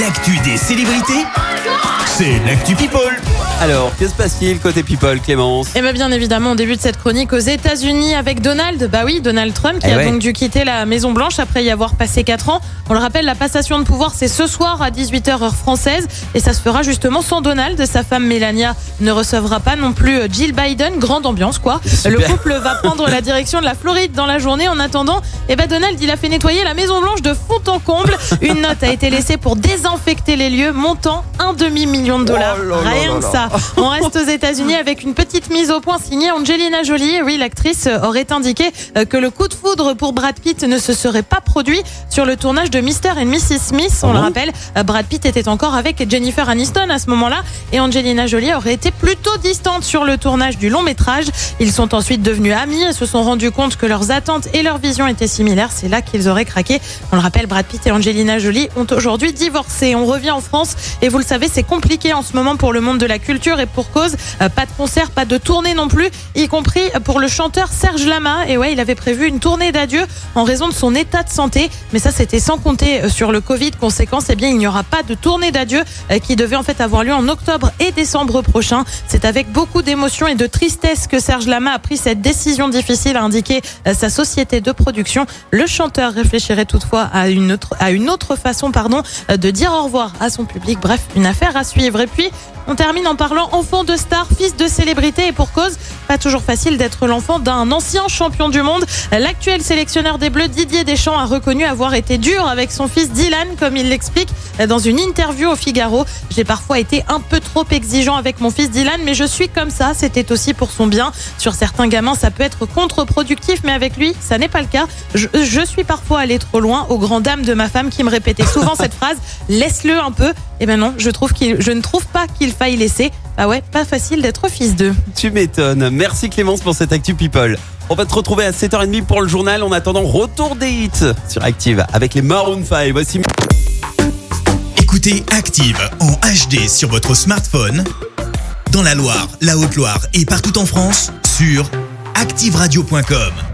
L'actu des célébrités, c'est l'actu People. Alors, que se passe-t-il côté People, Clémence? Et bien, bien évidemment, on débute cette chronique aux États-Unis avec Donald. Bah oui, Donald Trump qui Eh a ouais. donc dû quitter la Maison Blanche après y avoir passé 4 ans. On le rappelle, la passation de pouvoir, c'est ce soir à 18h heure française et ça se fera justement sans Donald. Sa femme Melania ne recevra pas non plus Jill Biden. Grande ambiance, quoi. Super. Le couple va prendre la direction de la Floride dans la journée. En attendant, eh ben Donald, il a fait nettoyer la Maison Blanche de fond en comble. Une note a été laissée pour désinfecter les lieux, montant un demi-million de dollars. Oh là là Rien là que là. ça. On reste aux États-Unis avec une petite mise au point signée Angelina Jolie. Oui, l'actrice aurait indiqué euh, que le coup de foudre pour Brad Pitt ne se serait pas produit sur le tournage de Mr. and Mrs. Smith. On Ah le bon rappelle, euh, Brad Pitt était encore avec Jennifer Aniston à ce moment-là et Angelina Jolie aurait été plutôt distante sur le tournage du long métrage. Ils sont ensuite devenus amis et se sont rendus compte que leurs attentes et leurs visions étaient similaires. C'est là qu'ils auraient craqué. On le rappelle, Brad Pitt et Angelina Jolie ont aujourd'hui divorcé. On revient en France et vous le savez, c'est compliqué en ce moment pour le monde de la culture et pour cause. Euh, Pas de concert, pas de tournée non plus, y compris pour le chanteur Serge Lama. Et ouais, il avait prévu une tournée d'adieu en raison de son état de santé. Mais ça, c'était sans compter euh, sur le Covid. Conséquence, eh bien, il n'y aura pas de tournée d'adieu euh, qui devait en fait avoir lieu en octobre et décembre prochain. C'est avec beaucoup d'émotion et de tristesse que Serge Lama a pris cette décision difficile, a indiqué sa société de production. Le chanteur réfléchirait toutefois à une autre, à une autre façon, pardon, euh, de dire au revoir à son public. Bref, une affaire à suivre. Et puis, on termine en parlant enfant de star, fils de célébrité et pour cause, pas toujours facile d'être l'enfant d'un ancien champion du monde. L'actuel sélectionneur des Bleus, Didier Deschamps, a reconnu avoir été dur avec son fils Dylan, comme il l'explique dans une interview au Figaro. J'ai parfois été un peu trop exigeant avec mon fils Dylan, mais je suis comme ça. C'était aussi pour son bien. Sur certains gamins, ça peut être contre-productif, mais avec lui, ça n'est pas le cas. Je, je suis parfois allé trop loin aux grandes dames de ma femme qui me répétait souvent cette phrase laisse-le un peu. Eh ben non, je trouve qu'il, je ne trouve pas qu'il faille laisser. Ah ouais, pas facile d'être fils d'eux. Tu m'étonnes. Merci Clémence pour cette Actu People. On va te retrouver à 7h30 pour le journal. En attendant, retour des hits sur Active avec les Maroon 5. Voici Écoutez Active en HD sur votre smartphone, dans la Loire, la Haute-Loire et partout en France, sur activeradio.com.